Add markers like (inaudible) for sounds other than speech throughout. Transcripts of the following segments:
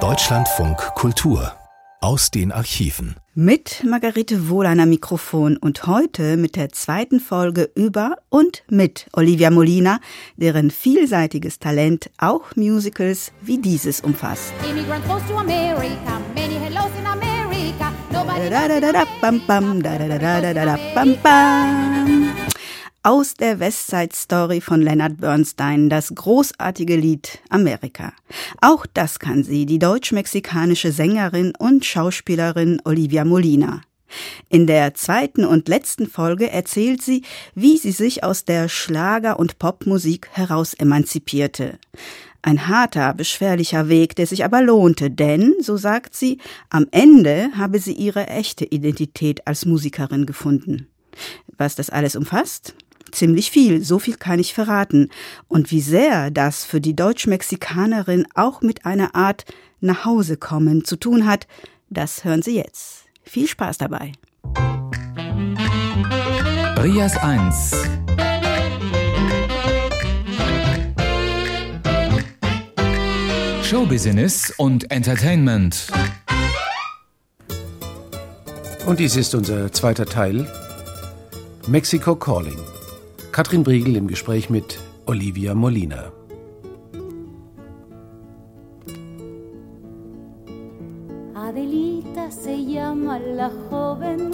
Deutschlandfunk Kultur aus den Archiven. Mit Margarete Wohleiner Mikrofon und heute mit der zweiten Folge über und mit Olivia Molina, deren vielseitiges Talent auch Musicals wie dieses umfasst. Immigrant close to America, many hellos in America, nobody aus der Westside Story von Leonard Bernstein, das großartige Lied Amerika. Auch das kann sie, die deutsch-mexikanische Sängerin und Schauspielerin Olivia Molina. In der zweiten und letzten Folge erzählt sie, wie sie sich aus der Schlager- und Popmusik heraus emanzipierte. Ein harter, beschwerlicher Weg, der sich aber lohnte, denn, so sagt sie, am Ende habe sie ihre echte Identität als Musikerin gefunden. Was das alles umfasst? Ziemlich viel, so viel kann ich verraten. Und wie sehr das für die Deutsch-Mexikanerin auch mit einer Art Nachhausekommen zu tun hat, das hören Sie jetzt. Viel Spaß dabei. Rias 1 Showbusiness und Entertainment. Und dies ist unser zweiter Teil. Mexico Calling. Katrin Briegel im Gespräch mit Olivia Molina. Adelita se llama la joven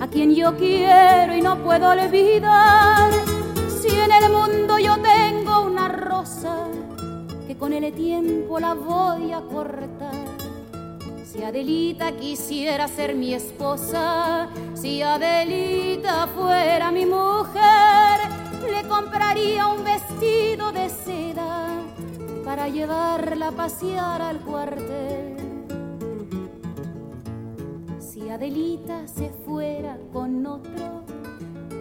a quien yo quiero y no puedo olvidar. Si en el mundo yo tengo una rosa que con el tiempo la voy a cortar. Si Adelita quisiera ser mi esposa, si Adelita fuera mi mujer, le compraría un vestido de seda para llevarla a pasear al cuartel. Si Adelita se fuera con otro,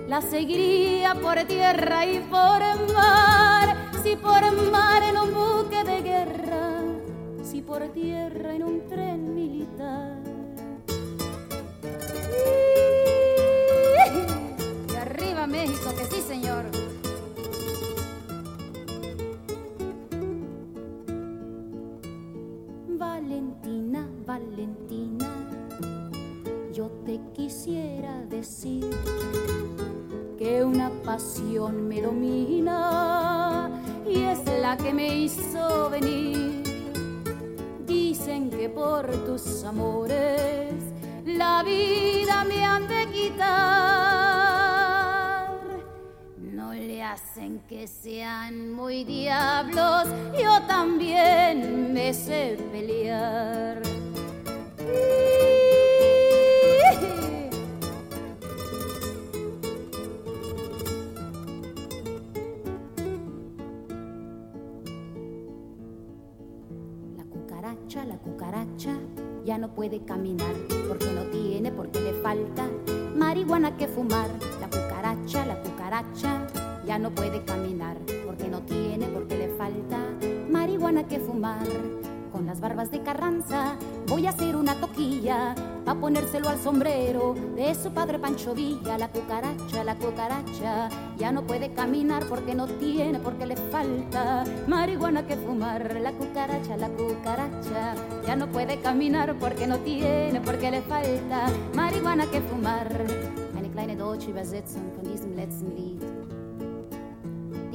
la seguiría por tierra y por mar, si por mar en un buque de guerra si por tierra en un tren militar. Y arriba México, que sí, señor. Valentina, Valentina, yo te quisiera decir que una pasión me domina y es la que me hizo venir dicen que por tus amores la vida me han de quitar. No le hacen que sean muy diablos, yo también me sé pelear. la cucaracha ya no puede caminar porque no tiene, porque le falta marihuana que fumar. La cucaracha, la cucaracha ya no puede caminar porque no tiene, porque le falta marihuana que fumar con las barbas de Carranza. Voy a hacer una toquilla pa' ponérselo al sombrero de su padre Pancho Villa. La cucaracha, la cucaracha, ya no puede caminar porque no tiene, porque le falta marihuana que fumar. La cucaracha, la cucaracha, ya no puede caminar porque no tiene, porque le falta marihuana que fumar. Eine kleine deutsche Übersetzung von diesem letzten Lied.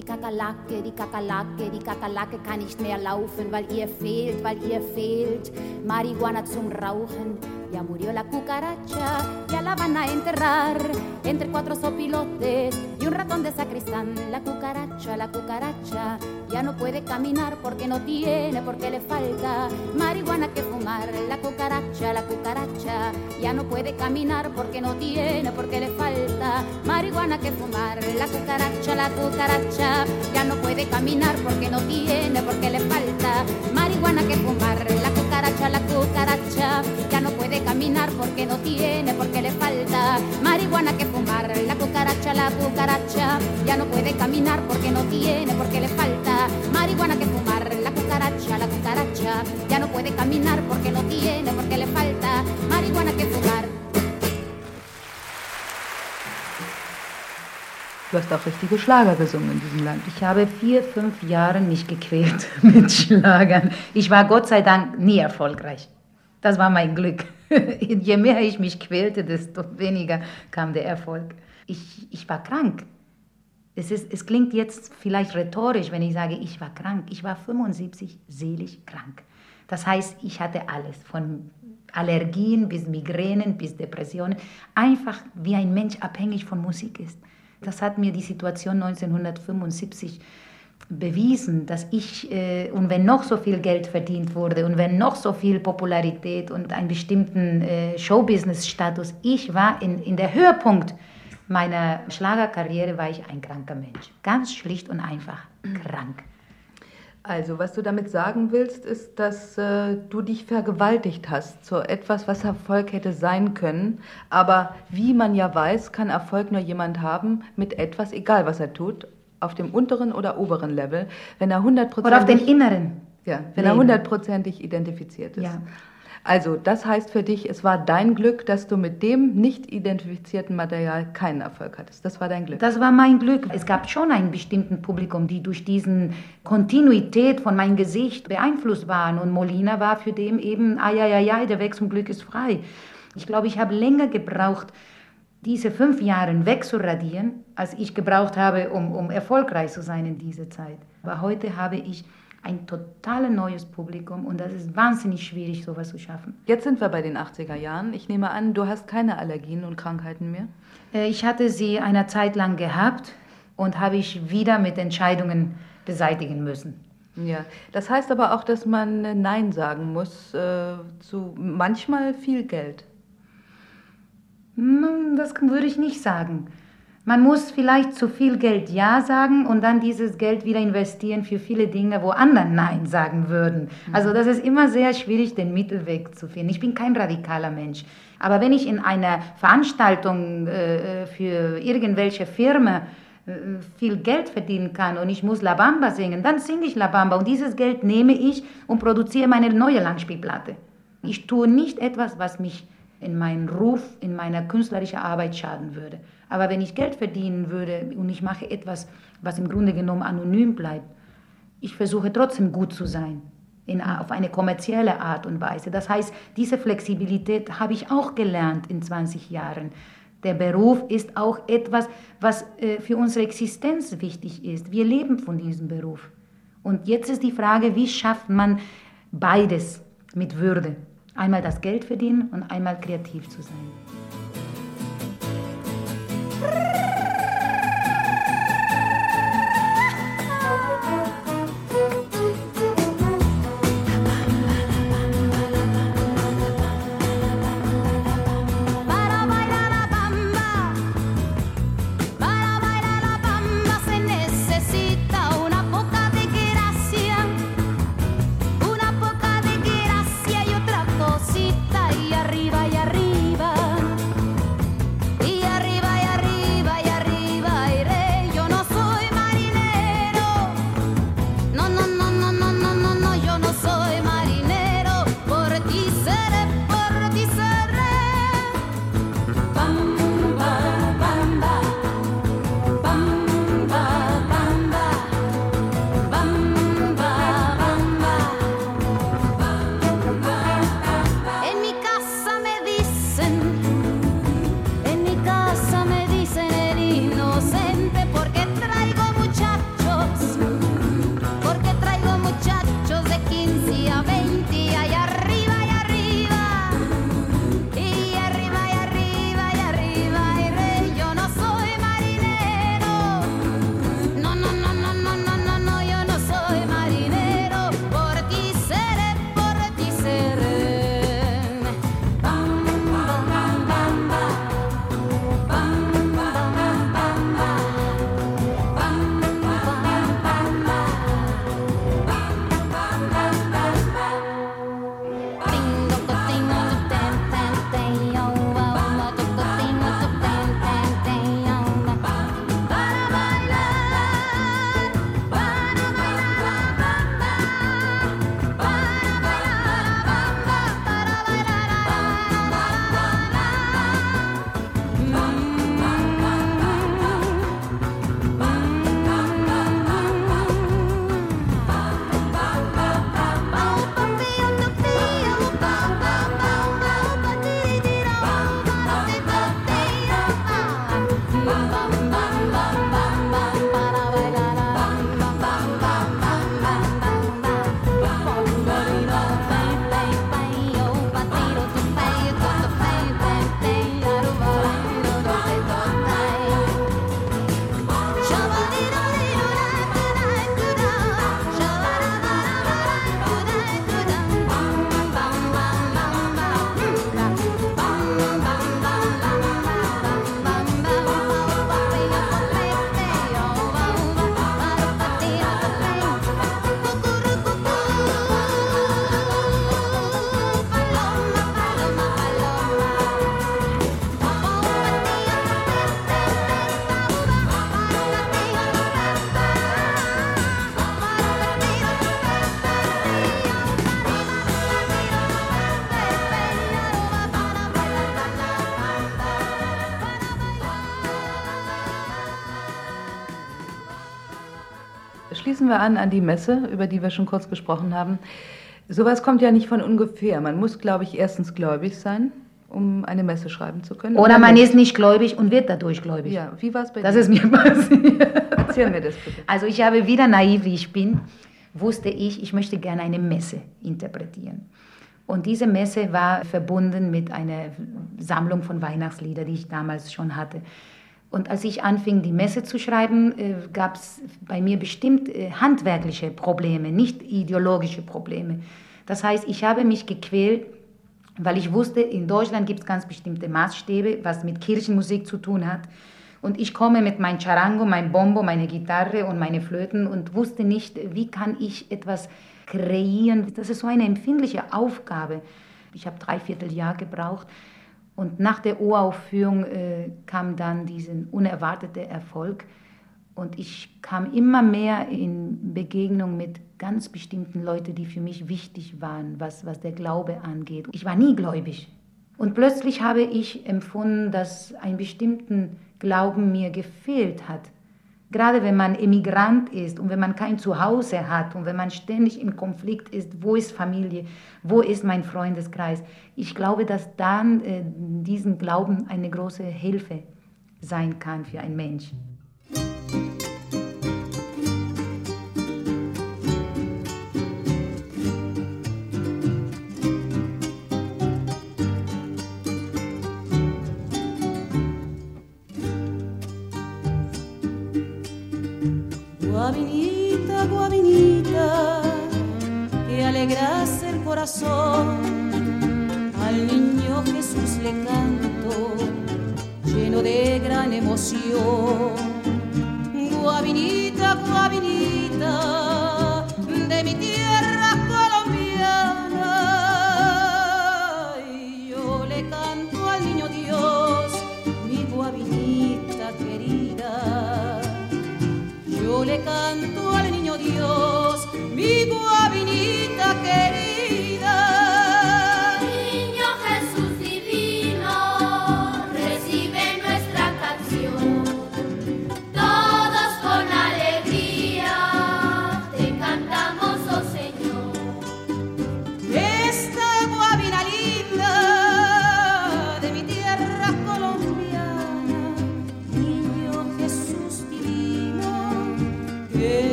Die Kakerlake, die Kakerlake, die Kakerlake kann nicht mehr laufen, weil ihr fehlt, weil ihr fehlt Marihuana zum Rauchen. Ya murió la cucaracha, ya la van a enterrar entre cuatro sopilotes y un ratón de sacristán. La cucaracha, la cucaracha, ya no puede caminar porque no tiene, porque le falta marihuana que fumar. La cucaracha, la cucaracha, ya no puede caminar porque no tiene, porque le falta marihuana que fumar. La cucaracha, la cucaracha, ya no puede caminar porque no tiene, porque le falta marihuana que fumar. La cucaracha, la cucaracha, ya no puede caminar porque no tiene, porque le falta marihuana que fumar. La cucaracha, la cucaracha, ya no puede caminar porque no tiene, porque le falta marihuana que fumar. La cucaracha, la cucaracha, ya no puede caminar porque no tiene, porque le falta marihuana que fumar. Du hast auch richtige Schlager gesungen in diesem Land. Ich habe vier, fünf Jahre mich gequält (laughs) mit Schlagern. Ich war Gott sei Dank nie erfolgreich. Das war mein Glück. (laughs) Je mehr ich mich quälte, desto weniger kam der Erfolg. Ich, ich war krank. Es, ist, es klingt jetzt vielleicht rhetorisch, wenn ich sage, ich war krank. Ich war 75 seelisch krank. Das heißt, ich hatte alles, von Allergien bis Migränen bis Depressionen, einfach wie ein Mensch abhängig von Musik ist. Das hat mir die Situation 1975 bewiesen, dass ich, äh, und wenn noch so viel Geld verdient wurde und wenn noch so viel Popularität und einen bestimmten äh, Showbusiness-Status, ich war in, in der Höhepunkt meiner Schlagerkarriere, war ich ein kranker Mensch. Ganz schlicht und einfach krank. Also, was du damit sagen willst, ist, dass äh, du dich vergewaltigt hast zu etwas, was Erfolg hätte sein können. Aber wie man ja weiß, kann Erfolg nur jemand haben mit etwas, egal was er tut, auf dem unteren oder oberen Level, wenn er hundertprozentig... Oder auf den inneren. Ja, wenn Leben. er hundertprozentig identifiziert ist. Ja. Also, das heißt für dich, es war dein Glück, dass du mit dem nicht identifizierten Material keinen Erfolg hattest. Das war dein Glück. Das war mein Glück. Es gab schon einen bestimmten Publikum, die durch diesen Kontinuität von meinem Gesicht beeinflusst waren. Und Molina war für den eben, ah ja, ja, ja, der Weg zum Glück ist frei. Ich glaube, ich habe länger gebraucht, diese fünf Jahre wegzuradieren, als ich gebraucht habe, um, um erfolgreich zu sein in dieser Zeit. Aber heute habe ich ein total neues Publikum und das ist wahnsinnig schwierig, sowas zu schaffen. Jetzt sind wir bei den 80er Jahren. Ich nehme an, du hast keine Allergien und Krankheiten mehr? Äh, ich hatte sie eine Zeit lang gehabt und habe ich wieder mit Entscheidungen beseitigen müssen. Ja, das heißt aber auch, dass man Nein sagen muss äh, zu manchmal viel Geld. Hm, das würde ich nicht sagen. Man muss vielleicht zu viel Geld Ja sagen und dann dieses Geld wieder investieren für viele Dinge, wo andere Nein sagen würden. Mhm. Also das ist immer sehr schwierig, den Mittelweg zu finden. Ich bin kein radikaler Mensch. Aber wenn ich in einer Veranstaltung äh, für irgendwelche Firma äh, viel Geld verdienen kann und ich muss La Bamba singen, dann singe ich La Bamba und dieses Geld nehme ich und produziere meine neue Langspielplatte. Ich tue nicht etwas, was mich in meinen Ruf, in meiner künstlerischen Arbeit schaden würde. Aber wenn ich Geld verdienen würde und ich mache etwas, was im Grunde genommen anonym bleibt, ich versuche trotzdem gut zu sein, in, auf eine kommerzielle Art und Weise. Das heißt, diese Flexibilität habe ich auch gelernt in 20 Jahren. Der Beruf ist auch etwas, was äh, für unsere Existenz wichtig ist. Wir leben von diesem Beruf. Und jetzt ist die Frage, wie schafft man beides mit Würde? Einmal das Geld verdienen und einmal kreativ zu sein. Brrr. Wir an an die Messe, über die wir schon kurz gesprochen haben. Sowas kommt ja nicht von ungefähr. Man muss, glaube ich, erstens gläubig sein, um eine Messe schreiben zu können. Oder man ist nicht gläubig und wird dadurch gläubig. Ja, wie war es bei Das dir? ist mir (laughs) passiert. Erzähl mir das bitte. Also ich habe wieder naiv, wie ich bin, wusste ich, ich möchte gerne eine Messe interpretieren. Und diese Messe war verbunden mit einer Sammlung von Weihnachtsliedern, die ich damals schon hatte. Und als ich anfing, die Messe zu schreiben, äh, gab es bei mir bestimmt äh, handwerkliche Probleme, nicht ideologische Probleme. Das heißt, ich habe mich gequält, weil ich wusste, in Deutschland gibt es ganz bestimmte Maßstäbe, was mit Kirchenmusik zu tun hat. Und ich komme mit meinem Charango, mein Bombo, meine Gitarre und meine Flöten und wusste nicht, wie kann ich etwas kreieren. Das ist so eine empfindliche Aufgabe. Ich habe drei Vierteljahr gebraucht. Und nach der Uraufführung äh, kam dann dieser unerwartete Erfolg. Und ich kam immer mehr in Begegnung mit ganz bestimmten Leuten, die für mich wichtig waren, was, was der Glaube angeht. Ich war nie gläubig. Und plötzlich habe ich empfunden, dass ein bestimmten Glauben mir gefehlt hat. Gerade wenn man Emigrant ist und wenn man kein Zuhause hat und wenn man ständig im Konflikt ist, wo ist Familie, wo ist mein Freundeskreis? Ich glaube, dass dann äh, diesen Glauben eine große Hilfe sein kann für einen Mensch. Al niño Jesús le canto, lleno de gran emoción. Guavinita, guavinita,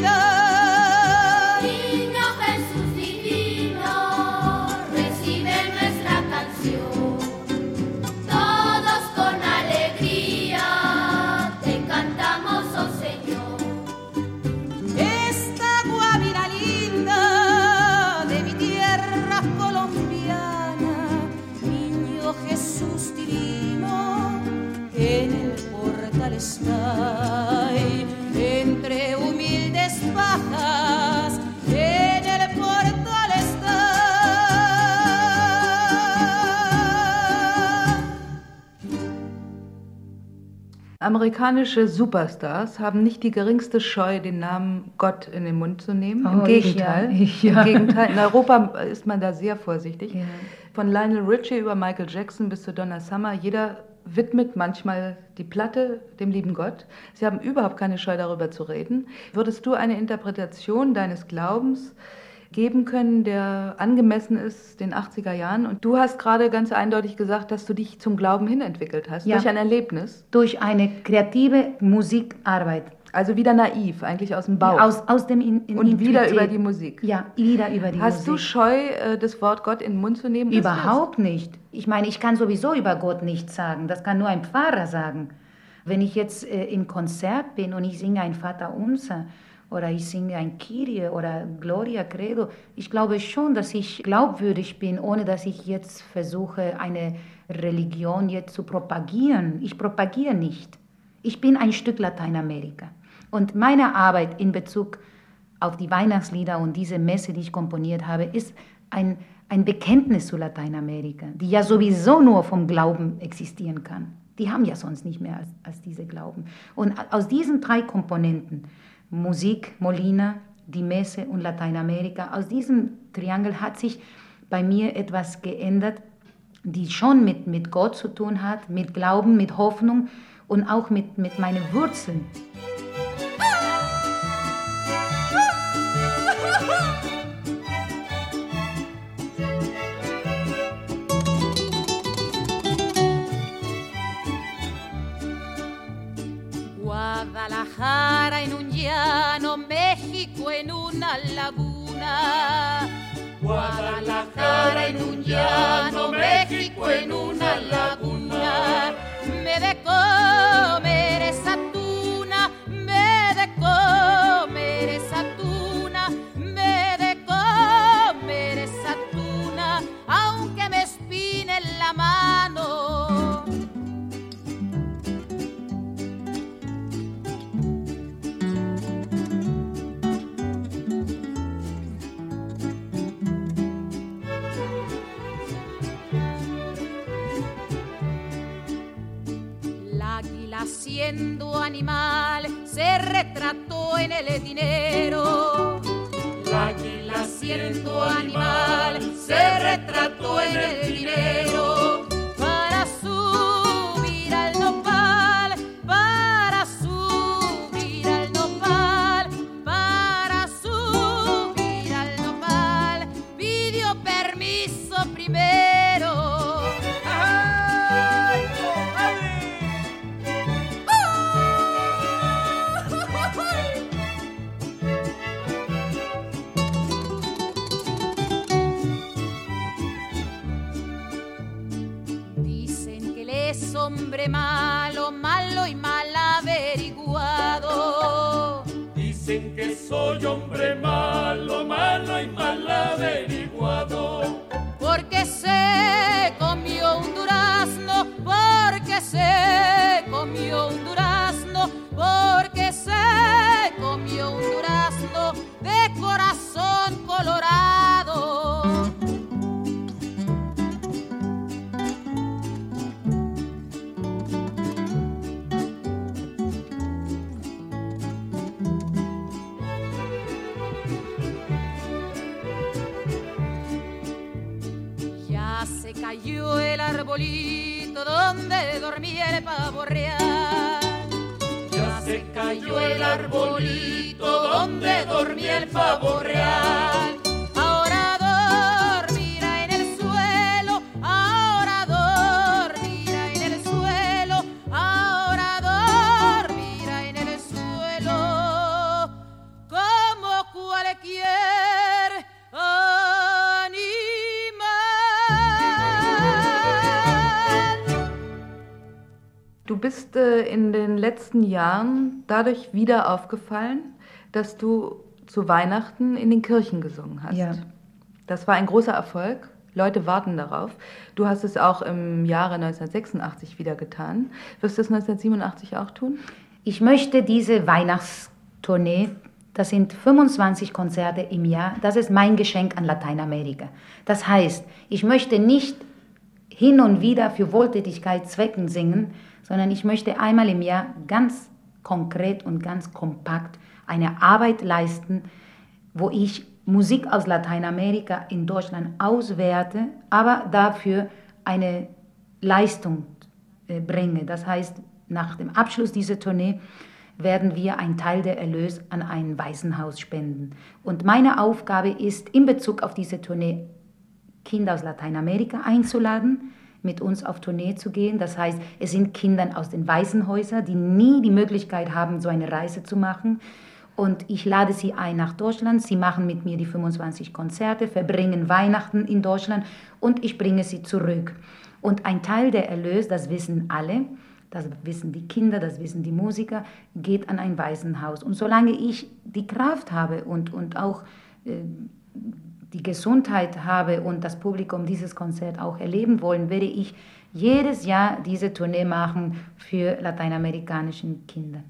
vida. Amerikanische Superstars haben nicht die geringste Scheu, den Namen Gott in den Mund zu nehmen. Oh, Im ich Gegenteil. ja, (laughs) ich ja. Im Gegenteil. In Europa ist man da sehr vorsichtig. Ja. Von Lionel Richie über Michael Jackson bis zu Donna Summer, jeder widmet manchmal die Platte dem lieben Gott. Sie haben überhaupt keine Scheu darüber zu reden. Würdest du eine Interpretation deines Glaubens geben können, der angemessen ist den 80er Jahren? Und du hast gerade ganz eindeutig gesagt, dass du dich zum Glauben hin entwickelt hast, Ja. durch ein Erlebnis. Durch eine kreative Musikarbeit. Also wieder naiv, eigentlich aus dem Bauch. Aus, aus dem in, in Und wieder Intuitiv. über die Musik. Ja, wieder über die Hast du Musik. Scheu, äh, das Wort Gott in den Mund zu nehmen? Du Überhaupt nicht. Ich meine, ich kann sowieso über Gott nichts sagen. Das kann nur ein Pfarrer sagen. Wenn ich jetzt äh, im Konzert bin und ich singe ein Vater Unser oder ich singe ein Kyrie oder Gloria Credo, ich glaube schon, dass ich glaubwürdig bin, ohne dass ich jetzt versuche, eine Religion jetzt zu propagieren. Ich propagiere nicht. Ich bin ein Stück Lateinamerika. Und meine Arbeit in Bezug auf die Weihnachtslieder und diese Messe, die ich komponiert habe, ist ein, ein Bekenntnis zu Lateinamerika, die ja sowieso nur vom Glauben existieren kann. Die haben ja sonst nicht mehr als, als diese Glauben. Und aus diesen drei Komponenten, Musik, Molina, die Messe und Lateinamerika, aus diesem Triangel hat sich bei mir etwas geändert, die schon mit, mit Gott zu tun hat, mit Glauben, mit Hoffnung und auch mit, mit meinen Wurzeln. Guadalajara en un llano, México en una laguna. Guadalajara en un llano, México en una laguna. Me siendo animal se retrató en el dinero. La águila siendo animal se retrató en el dinero. Bist äh, in den letzten Jahren dadurch wieder aufgefallen, dass du zu Weihnachten in den Kirchen gesungen hast. Ja. Das war ein großer Erfolg. Leute warten darauf. Du hast es auch im Jahre 1986 wieder getan. Wirst du es 1987 auch tun? Ich möchte diese Weihnachtstournee, das sind 25 Konzerte im Jahr, das ist mein Geschenk an Lateinamerika. Das heißt, ich möchte nicht hin und wieder für Wohltätigkeitszwecken singen, sondern ich möchte einmal im Jahr ganz konkret und ganz kompakt eine Arbeit leisten, wo ich Musik aus Lateinamerika in Deutschland auswerte, aber dafür eine Leistung äh, bringe. Das heißt, nach dem Abschluss dieser Tournee werden wir einen Teil der Erlös an ein Waisenhaus spenden. Und meine Aufgabe ist, in Bezug auf diese Tournee Kinder aus Lateinamerika einzuladen, mit uns auf Tournee zu gehen. Das heißt, es sind Kinder aus den Waisenhäusern, die nie die Möglichkeit haben, so eine Reise zu machen. Und ich lade sie ein nach Deutschland. Sie machen mit mir die 25 Konzerte, verbringen Weihnachten in Deutschland und ich bringe sie zurück. Und ein Teil der Erlös, das wissen alle, das wissen die Kinder, das wissen die Musiker, geht an ein Waisenhaus. Und solange ich die Kraft habe und, und auch äh, die Gesundheit habe und das Publikum dieses Konzert auch erleben wollen, werde ich jedes Jahr diese Tournee machen für lateinamerikanischen Kinder.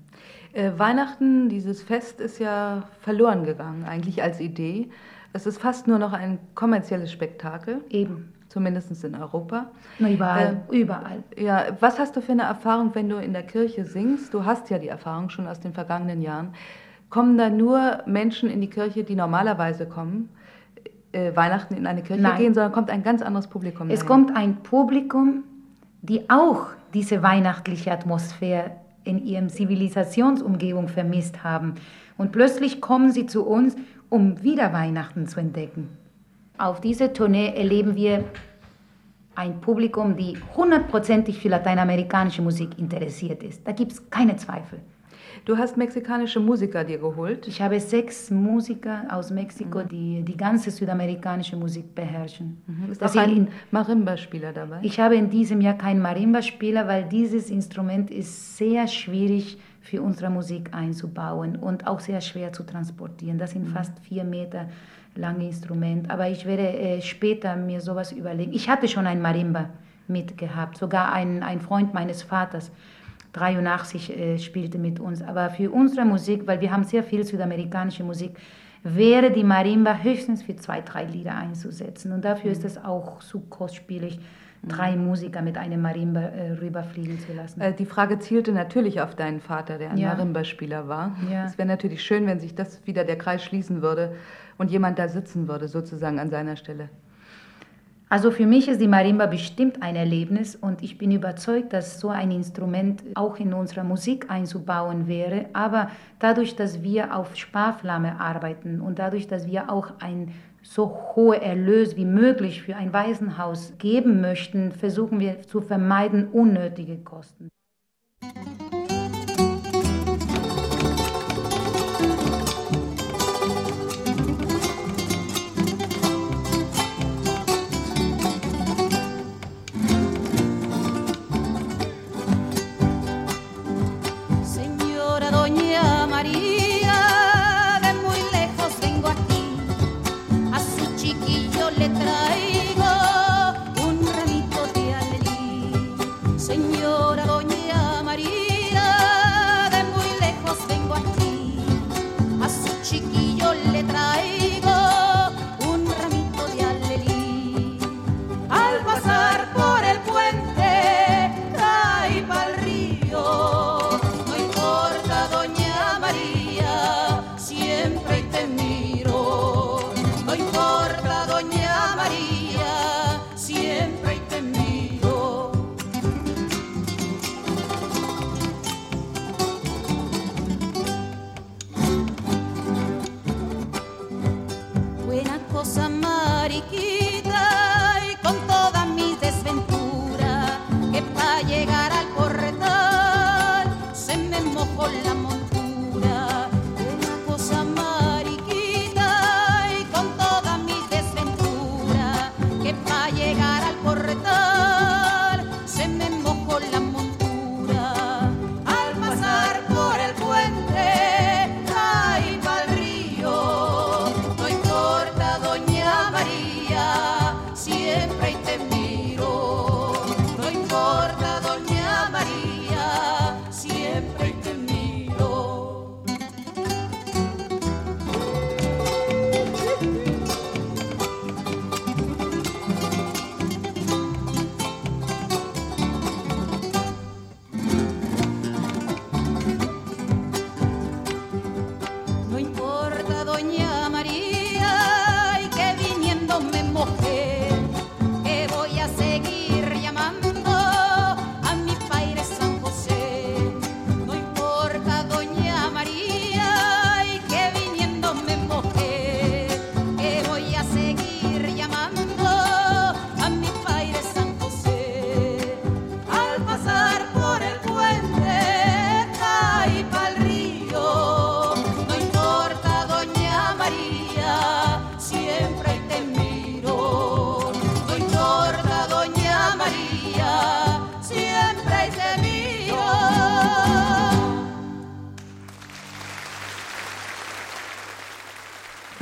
Äh, Weihnachten, dieses Fest ist ja verloren gegangen, eigentlich als Idee. Es ist fast nur noch ein kommerzielles Spektakel. Eben. Zumindest in Europa. Na, überall, äh, überall. Ja, was hast du für eine Erfahrung, wenn du in der Kirche singst? Du hast ja die Erfahrung schon aus den vergangenen Jahren. Kommen da nur Menschen in die Kirche, die normalerweise kommen, äh, Weihnachten in eine Kirche Nein. gehen, sondern kommt ein ganz anderes Publikum Es dahin? kommt ein Publikum, die auch diese weihnachtliche Atmosphäre in ihrem Zivilisationsumgebung vermisst haben. Und plötzlich kommen sie zu uns, um wieder Weihnachten zu entdecken. Auf dieser Tournee erleben wir ein Publikum, die hundertprozentig für lateinamerikanische Musik interessiert ist. Da gibt es keine Zweifel. Du hast mexikanische Musiker dir geholt. Ich habe sechs Musiker aus Mexiko, die die ganze südamerikanische Musik beherrschen. Mhm. Ist Das auch ein in- Marimba-Spieler dabei? Ich habe in diesem Jahr keinen Marimba-Spieler, weil dieses Instrument ist sehr schwierig für unsere Musik einzubauen und auch sehr schwer zu transportieren. Das sind fast vier Meter lange Instrument. Aber ich werde äh, später mir sowas überlegen. Ich hatte schon ein Marimba mitgehabt, sogar ein, ein Freund meines Vaters. 83 äh, spielte mit uns. Aber für unsere Musik, weil wir haben sehr viel südamerikanische Musik, wäre die Marimba höchstens für zwei, drei Lieder einzusetzen. Und dafür ist es auch zu kostspielig, drei Musiker mit einem Marimba äh, rüberfliegen zu lassen. Äh, Die Frage zielte natürlich auf deinen Vater, der ein Ja. Marimba-Spieler war. Ja. Es wäre natürlich schön, wenn sich das wieder der Kreis schließen würde und jemand da sitzen würde, sozusagen an seiner Stelle. Also für mich ist die Marimba bestimmt ein Erlebnis und ich bin überzeugt, dass so ein Instrument auch in unserer Musik einzubauen wäre. Aber dadurch, dass wir auf Sparflamme arbeiten und dadurch, dass wir auch ein so hohe Erlös wie möglich für ein Waisenhaus geben möchten, versuchen wir zu vermeiden unnötige Kosten.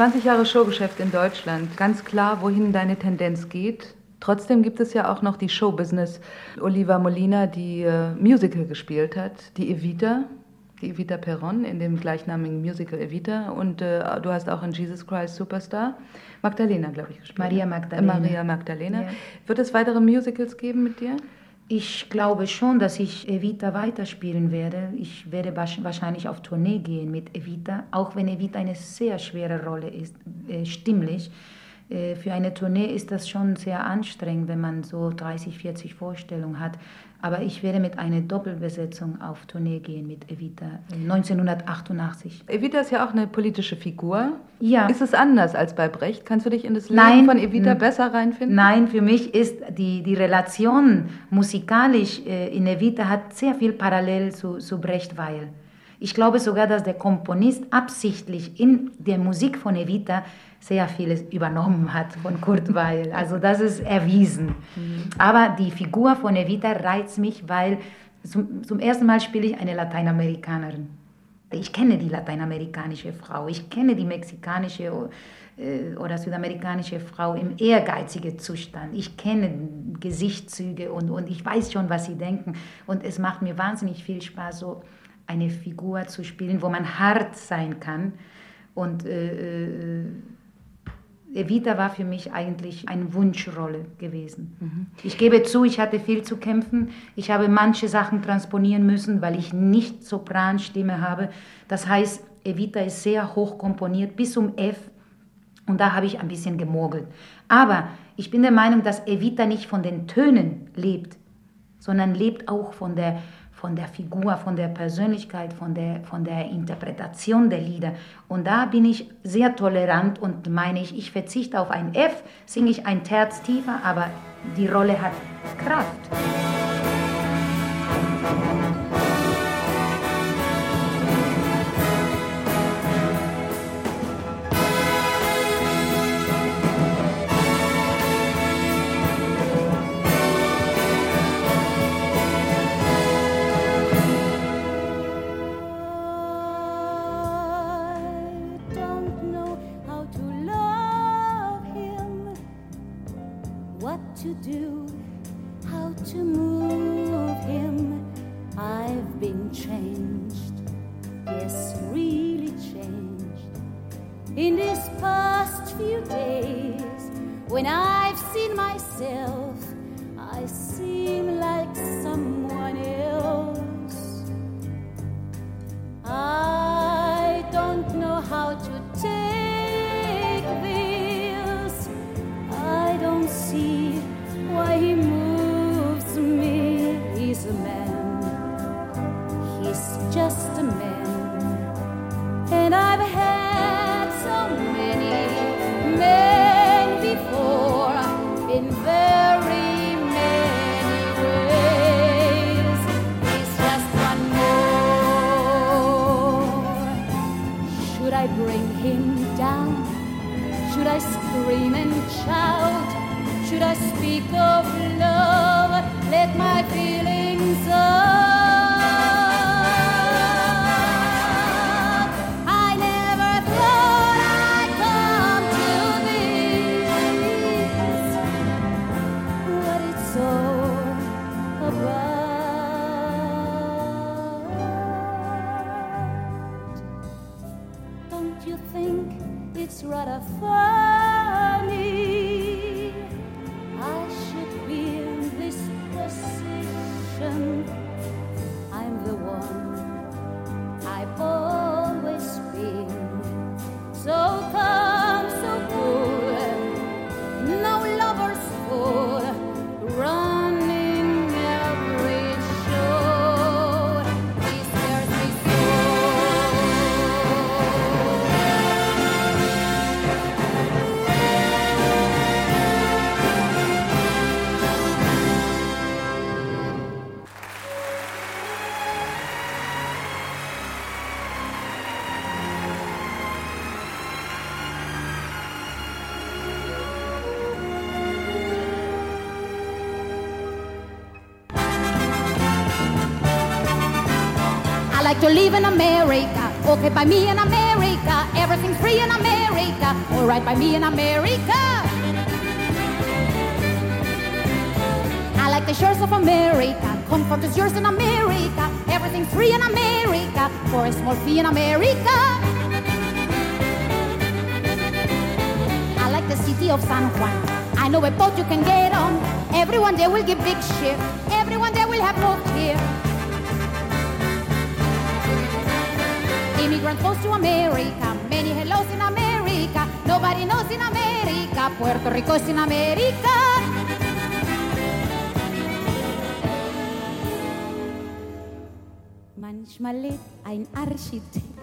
20 Jahre Showgeschäft in Deutschland. Ganz klar, wohin deine Tendenz geht. Trotzdem gibt es ja auch noch die Showbusiness. Oliva Molina, die äh, Musical gespielt hat, die Evita, die Evita Perron in dem gleichnamigen Musical Evita. Und äh, du hast auch in Jesus Christ Superstar Magdalena, glaube ich, gespielt. Maria Magdalena. Äh, Maria Magdalena. Ja. Wird es weitere Musicals geben mit dir? Ich glaube schon, dass ich Evita weiterspielen werde. Ich werde wahrscheinlich auf Tournee gehen mit Evita, auch wenn Evita eine sehr schwere Rolle ist, äh, stimmlich. Äh, Für eine Tournee ist das schon sehr anstrengend, wenn man so 30, 40 Vorstellungen hat. Aber ich werde mit einer Doppelbesetzung auf Tournee gehen mit Evita äh, 1988. Evita ist ja auch eine politische Figur. Ja. Ist es anders als bei Brecht? Kannst du dich in das Leben Nein. von Evita besser reinfinden? Nein, für mich ist die, die Relation musikalisch äh, in Evita hat sehr viel parallel zu, zu Brecht Weil. Ich glaube sogar, dass der Komponist absichtlich in der Musik von Evita sehr vieles übernommen hat von Kurt Weil. Also das ist erwiesen. Aber die Figur von Evita reizt mich, weil zum, zum ersten Mal spiele ich eine Lateinamerikanerin. Ich kenne die lateinamerikanische Frau, ich kenne die mexikanische äh, oder südamerikanische Frau im ehrgeizigen Zustand. Ich kenne Gesichtszüge und, und ich weiß schon, was sie denken. Und es macht mir wahnsinnig viel Spaß, so eine Figur zu spielen, wo man hart sein kann. Und äh, äh, Evita war für mich eigentlich eine Wunschrolle gewesen. Ich gebe zu, ich hatte viel zu kämpfen. Ich habe manche Sachen transponieren müssen, weil ich nicht Sopranstimme habe. Das heißt, Evita ist sehr hoch komponiert, bis um F. Und da habe ich ein bisschen gemogelt. Aber ich bin der Meinung, dass Evita nicht von den Tönen lebt, sondern lebt auch von der, von der Figur, von der Persönlichkeit, von der, von der Interpretation der Lieder. Und da bin ich sehr tolerant und meine ich, ich verzichte auf ein F, singe ich ein Terz tiefer, aber die Rolle hat Kraft. México. America. Okay, by me in America, Everything's free in America. All right by me in America. I like the shores of America. Comfort is yours in America. Everything's free in America. For a small fee in America. I like the city of San Juan. I know a boat you can get on. Everyone there will give big ship. Everyone there will have no fear. Immigrants close to America. Many hellos in America. Nobody knows in America. Puerto Rico is in America. Manchmal lädt ein Architekt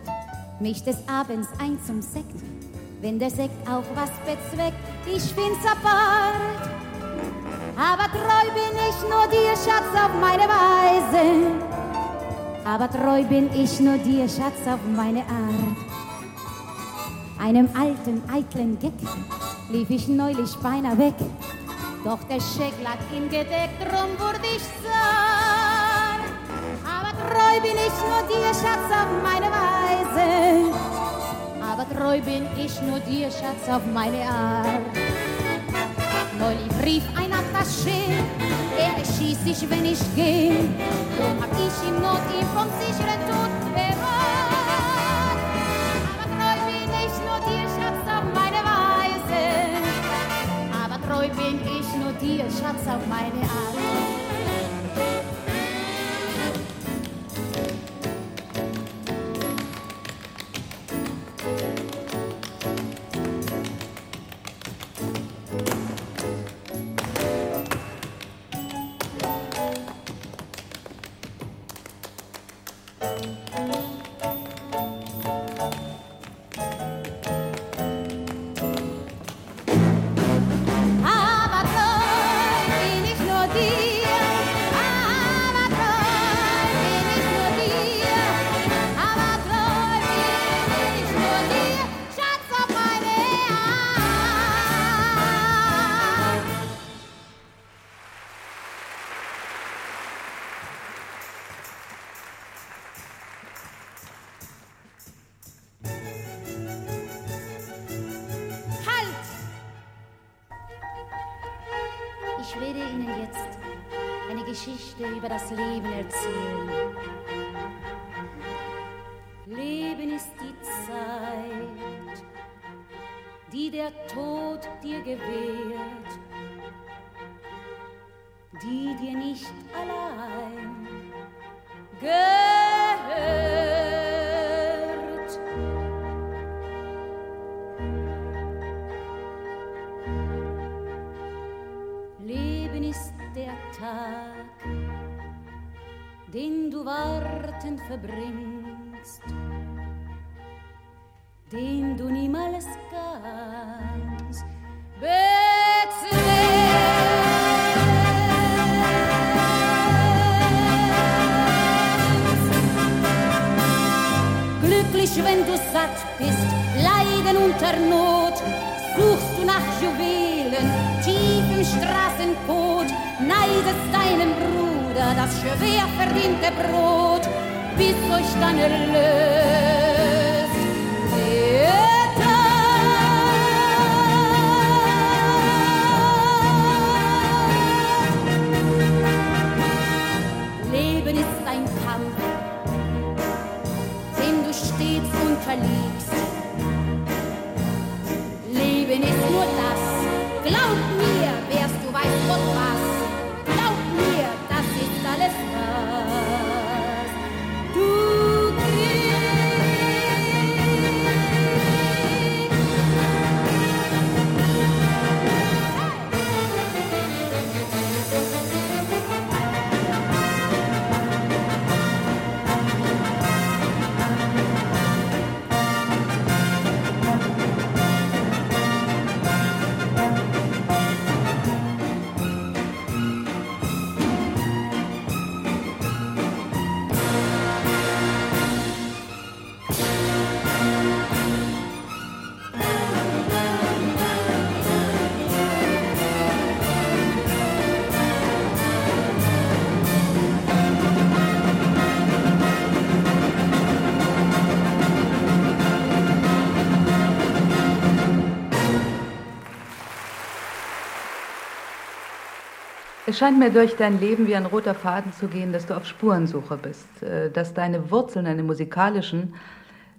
mich des Abends ein zum Sekt. Wenn der Sekt auch was bezweckt, ich bin's apart. Aber treu bin ich nur dir, Schatz, auf meine Weise. Aber treu bin ich nur dir, Schatz, auf meine Art. Einem alten, eitlen Geck lief ich neulich beinahe weg. Doch der Scheck lag ihm gedeckt, drum wurde ich zart. Aber treu bin ich nur dir, Schatz, auf meine Weise. Aber treu bin ich nur dir, Schatz, auf meine Art. Neulich rief ein Attaché, er erschießt sich, wenn ich geh. Drum hab ich ihm Not, ihm vom sicheren Tod bewahrt. Aber treu bin ich nur dir, Schatz, auf meine Weise. Aber treu bin ich nur dir, Schatz, auf meine Art. Leben erzählen. Leben ist die Zeit, die der Tod dir gewährt, wenn du satt bist, leiden unter Not, suchst du nach Juwelen, tief im Straßenkot, neidest deinen Bruder das schwer verdiente Brot, bis euch dann erlöst. Unterliegst. Leben ist nur das. Glaub mir, wärst du weiß Gott was. Es scheint mir durch dein Leben wie ein roter Faden zu gehen, dass du auf Spurensuche bist, äh, dass deine Wurzeln, deine musikalischen,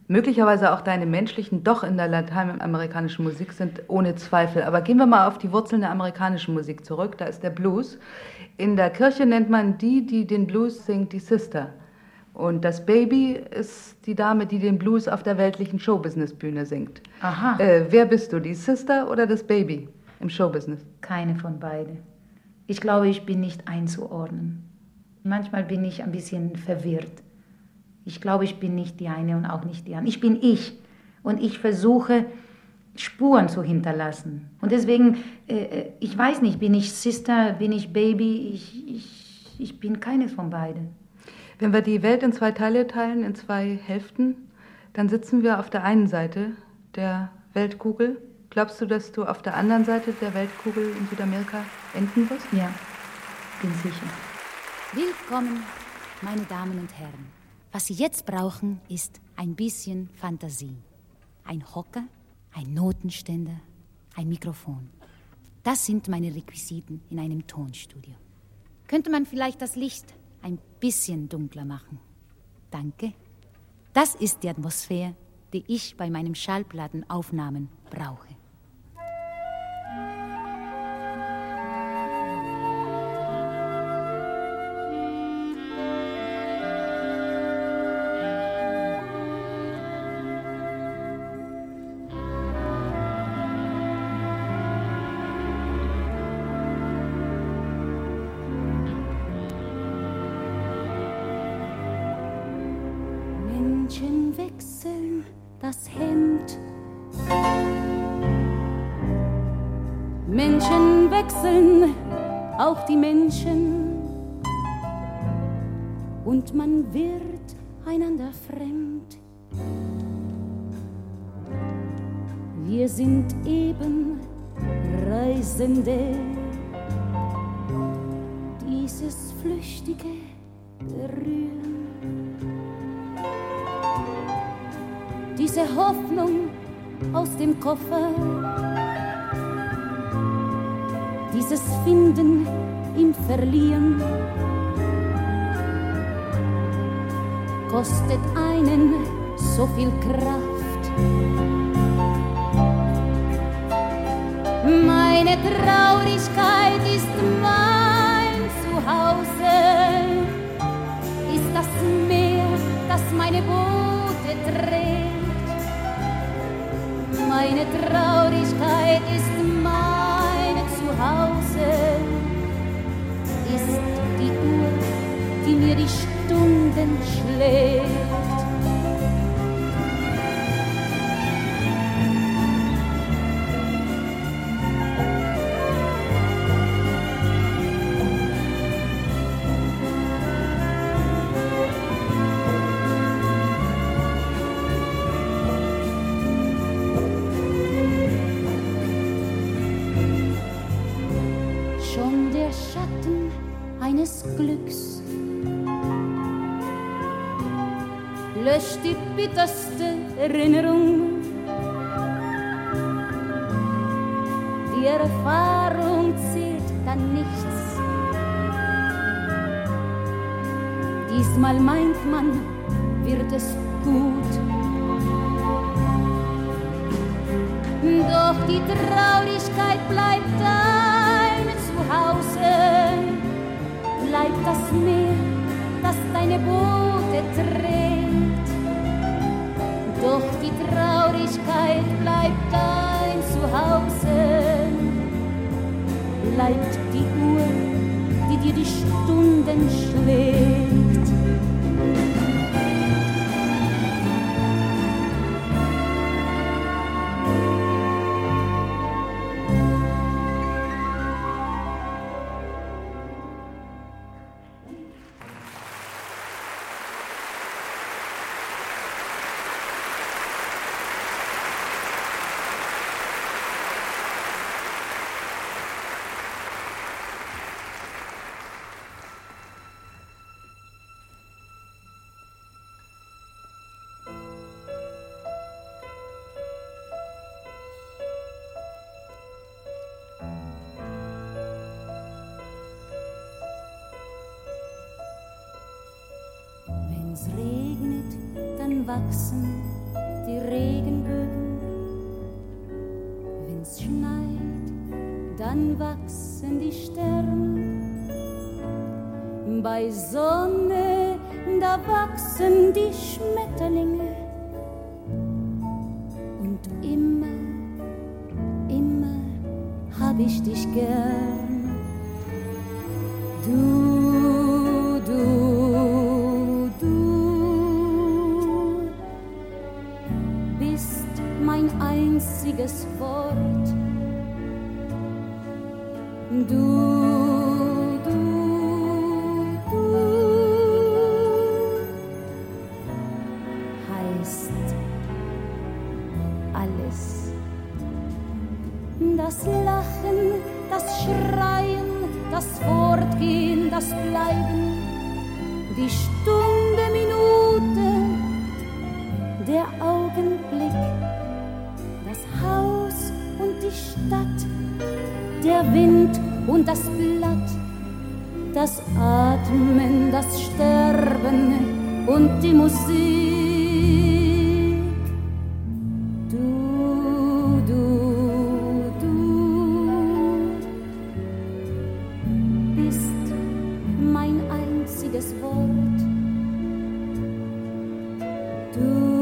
möglicherweise auch deine menschlichen, doch in der lateinamerikanischen Musik sind, ohne Zweifel. Aber gehen wir mal auf die Wurzeln der amerikanischen Musik zurück, da ist der Blues. In der Kirche nennt man die, die den Blues singt, die Sister. Und das Baby ist die Dame, die den Blues auf der weltlichen Showbusiness-Bühne singt. Aha. Äh, wer bist du, die Sister oder das Baby im Showbusiness? Keine von beiden. Ich glaube, ich bin nicht einzuordnen. Manchmal bin ich ein bisschen verwirrt. Ich glaube, ich bin nicht die eine und auch nicht die andere. Ich bin ich. Und ich versuche, Spuren zu hinterlassen. Und deswegen, äh, äh, ich weiß nicht, bin ich Sister, bin ich Baby? Ich, ich, ich bin keines von beiden. Wenn wir die Welt in zwei Teile teilen, in zwei Hälften, dann sitzen wir auf der einen Seite der Weltkugel. Glaubst du, dass du auf der anderen Seite der Weltkugel in Südamerika enden wirst? Ja, bin sicher. Willkommen, meine Damen und Herren. Was Sie jetzt brauchen, ist ein bisschen Fantasie. Ein Hocker, ein Notenständer, ein Mikrofon. Das sind meine Requisiten in einem Tonstudio. Könnte man vielleicht das Licht ein bisschen dunkler machen? Danke. Das ist die Atmosphäre, die ich bei meinen Schallplattenaufnahmen brauche. Wechseln auch die Menschen. Und man wird einander fremd. Wir sind eben Reisende. Dieses flüchtige Berühren. diese Hoffnung aus dem Koffer, Finden im Verlieren kostet einen so viel Kraft. Meine Traurigkeit ist mein Zuhause, ist das Meer, das meine Boote trägt. Meine Traurigkeit ist die bitterste Erinnerung. Die Erfahrung zählt dann nichts. Diesmal meint man, wird es gut. Doch die Traurigkeit bleibt wachsen die Regenbögen. Wenn's schneit, dann wachsen die Sterne. Bei Sonne, da wachsen die Schmetterlinge. Und immer, immer hab ich dich gern. Do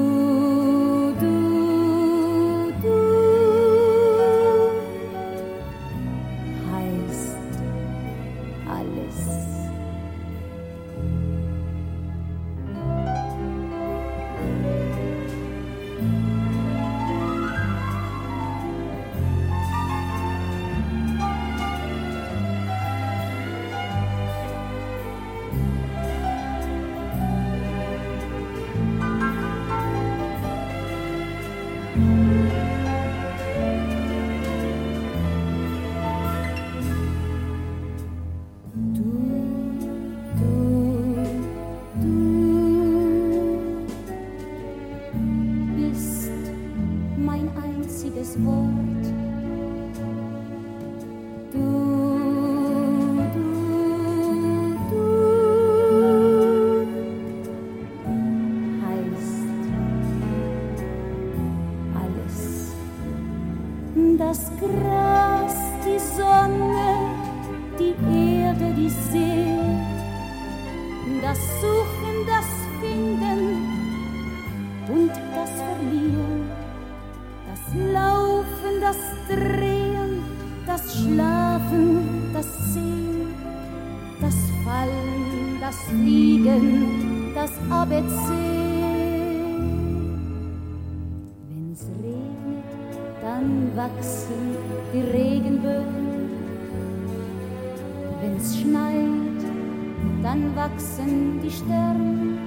dann wachsen die Sterne.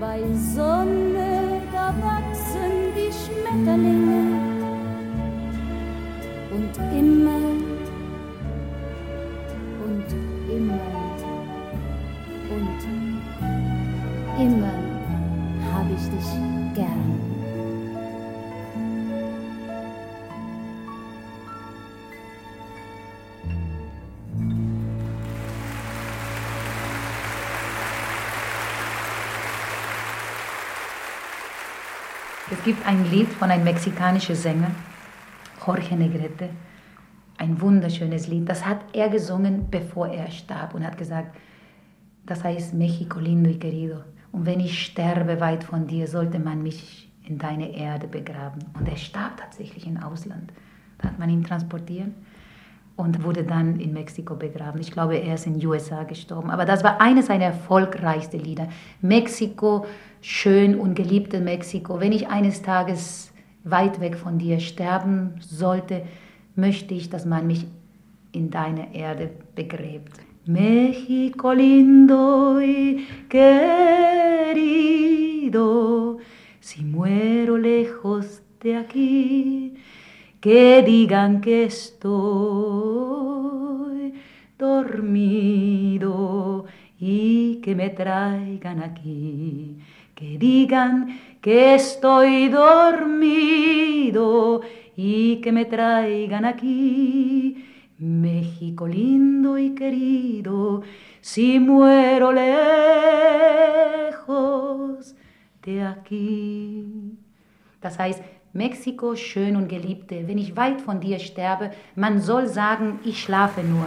Bei Sonne, da wachsen die Schmetterlinge. Und immer, Es gibt ein Lied von einem mexikanischen Sänger, Jorge Negrete, ein wunderschönes Lied. Das hat er gesungen, bevor er starb und hat gesagt, das heißt Mexico lindo y querido. Und wenn ich sterbe weit von dir, sollte man mich in deine Erde begraben. Und er starb tatsächlich im Ausland. Da hat man ihn transportiert und wurde dann in Mexiko begraben. Ich glaube, er ist in den USA gestorben. Aber das war eines seiner erfolgreichsten Lieder. Mexiko, schön und geliebte Mexiko. Wenn ich eines Tages weit weg von dir sterben sollte, möchte ich, dass man mich in deine Erde begräbt. México lindo y querido, si muero lejos de aquí, que digan que estoy dormido y que me traigan aquí. Que digan que estoy dormido y que me traigan aquí. México lindo y querido, si muero lejos de aquí. Das heißt, Mexiko, schön und Geliebte, wenn ich weit von dir sterbe, man soll sagen, ich schlafe nur.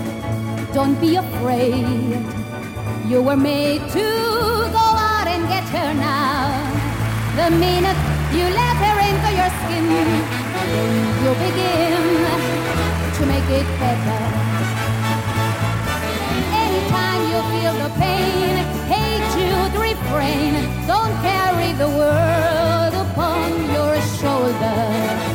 don't be afraid. You were made to go out and get her now. The minute you let her into your skin, you begin to make it better. Anytime you feel the pain, hey Jude, refrain. Don't carry the world upon your shoulder.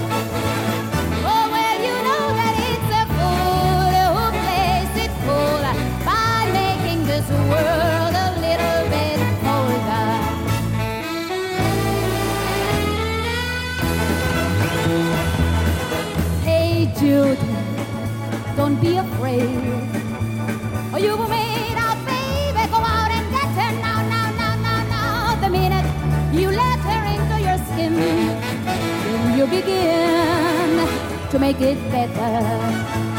get better.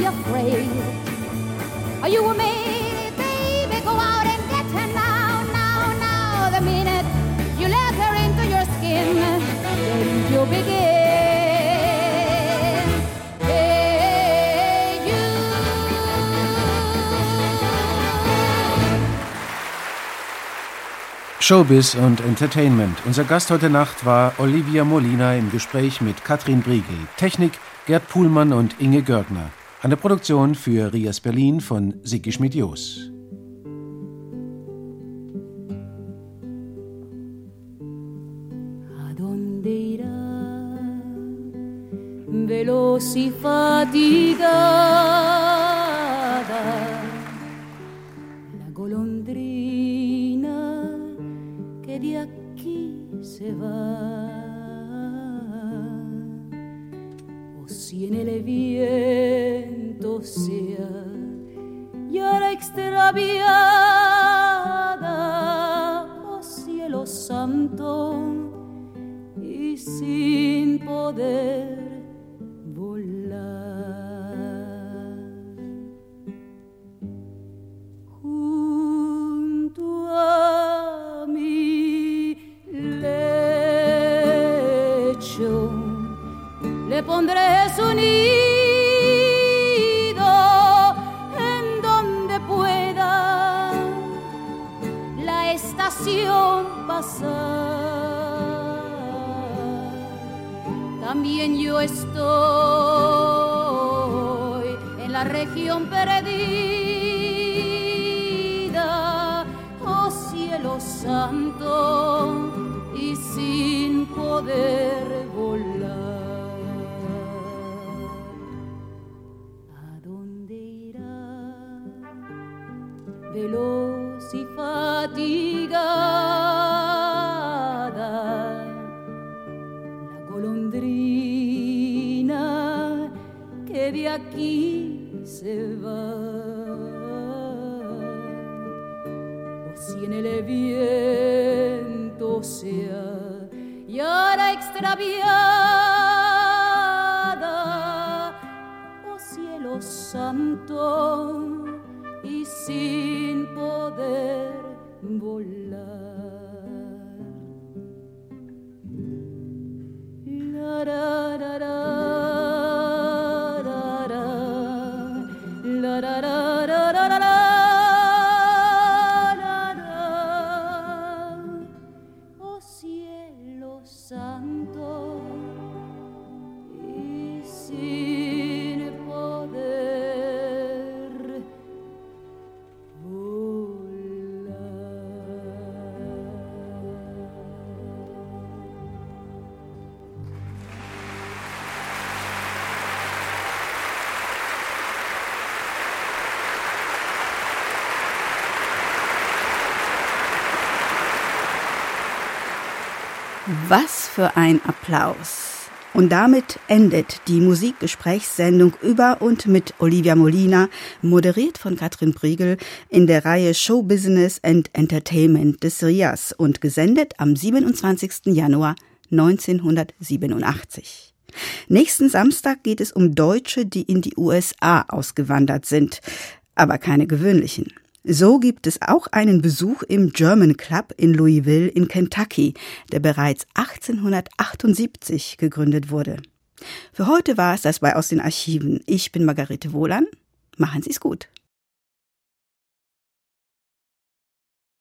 Be afraid. Are you a made, baby? Go out and get her now, now, now. The minute you let her into your skin, you begin. Showbiz und Entertainment. Unser Gast heute Nacht war Olivia Molina im Gespräch mit Katrin Briegel. Technik Gerd Puhlmann und Inge Görgner. Der Produktion für Rias Berlin von Sigi Schmidt-Jos. Y fatigada la golondrina que de aquí se va. tanto. Was für ein Applaus. Und damit endet die Musikgesprächssendung über und mit Olivia Molina, moderiert von Katrin Briegel in der Reihe Show Business and Entertainment des RIAS und gesendet am 27. Januar 1987. Nächsten Samstag geht es um Deutsche, die in die USA ausgewandert sind, aber keine gewöhnlichen. So gibt es auch einen Besuch im German Club in Louisville in Kentucky, der bereits 1878 gegründet wurde. Für heute war es das bei aus den Archiven. Ich bin Margarete Wohlan. Machen Sie es gut.